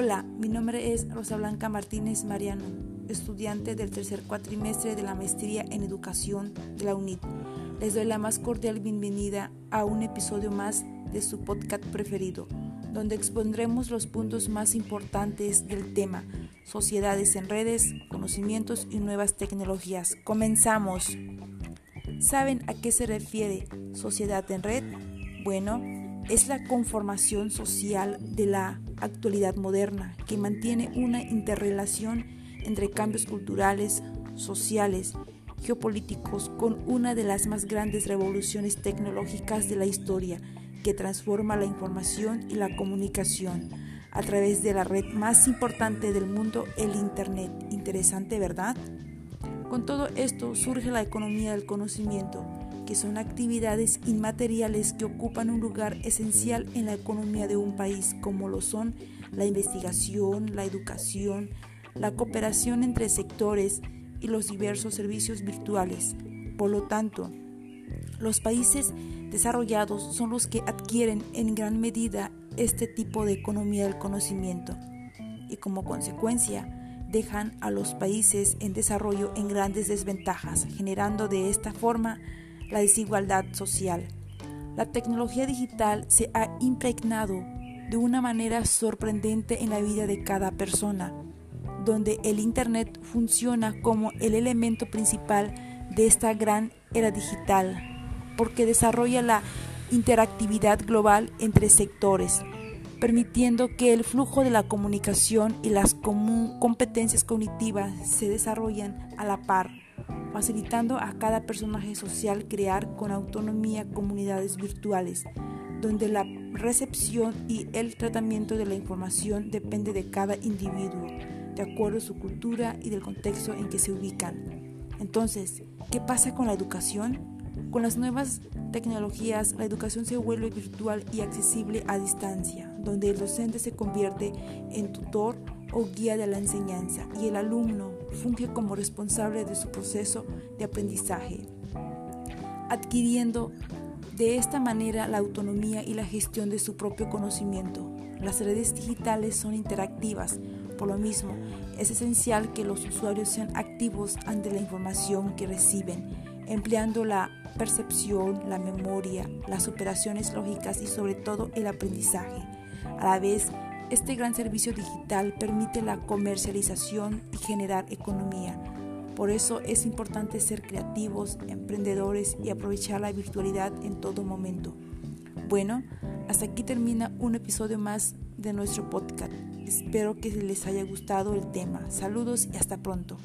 nombre es Rosa Blanca Martínez Mariano, estudiante del tercer cuatrimestre de la maestría en educación de la UNIT. Les doy la más cordial bienvenida a un episodio más de su podcast preferido, donde expondremos los puntos más importantes del tema, sociedades en redes, conocimientos y nuevas tecnologías. Comenzamos. ¿Saben a qué se refiere sociedad en red? Bueno, es la conformación social de la actualidad moderna que mantiene una interrelación entre cambios culturales, sociales, geopolíticos con una de las más grandes revoluciones tecnológicas de la historia que transforma la información y la comunicación a través de la red más importante del mundo, el Internet. Interesante, ¿verdad? Con todo esto surge la economía del conocimiento, que son actividades inmateriales que ocupan un lugar esencial en la economía de un país, como lo son la investigación, la educación, la cooperación entre sectores y los diversos servicios virtuales. Por lo tanto, los países desarrollados son los que adquieren en gran medida este tipo de economía del conocimiento y como consecuencia dejan a los países en desarrollo en grandes desventajas, generando de esta forma la desigualdad social. La tecnología digital se ha impregnado de una manera sorprendente en la vida de cada persona, donde el Internet funciona como el elemento principal de esta gran era digital, porque desarrolla la interactividad global entre sectores, permitiendo que el flujo de la comunicación y las competencias cognitivas se desarrollen a la par, facilitando a cada personaje social crear con autonomía comunidades virtuales, donde la recepción y el tratamiento de la información depende de cada individuo, de acuerdo a su cultura y del contexto en que se ubican. Entonces, ¿qué pasa con la educación? Con las nuevas tecnologías, la educación se vuelve virtual y accesible a distancia, donde el docente se convierte en tutor o guía de la enseñanza y el alumno funge como responsable de su proceso de aprendizaje, adquiriendo de esta manera la autonomía y la gestión de su propio conocimiento. Las redes digitales son interactivas, por lo mismo es esencial que los usuarios sean activos ante la información que reciben empleando la percepción, la memoria, las operaciones lógicas y sobre todo el aprendizaje. A la vez, este gran servicio digital permite la comercialización y generar economía. Por eso es importante ser creativos, emprendedores y aprovechar la virtualidad en todo momento. Bueno, hasta aquí termina un episodio más de nuestro podcast. Espero que les haya gustado el tema. Saludos y hasta pronto.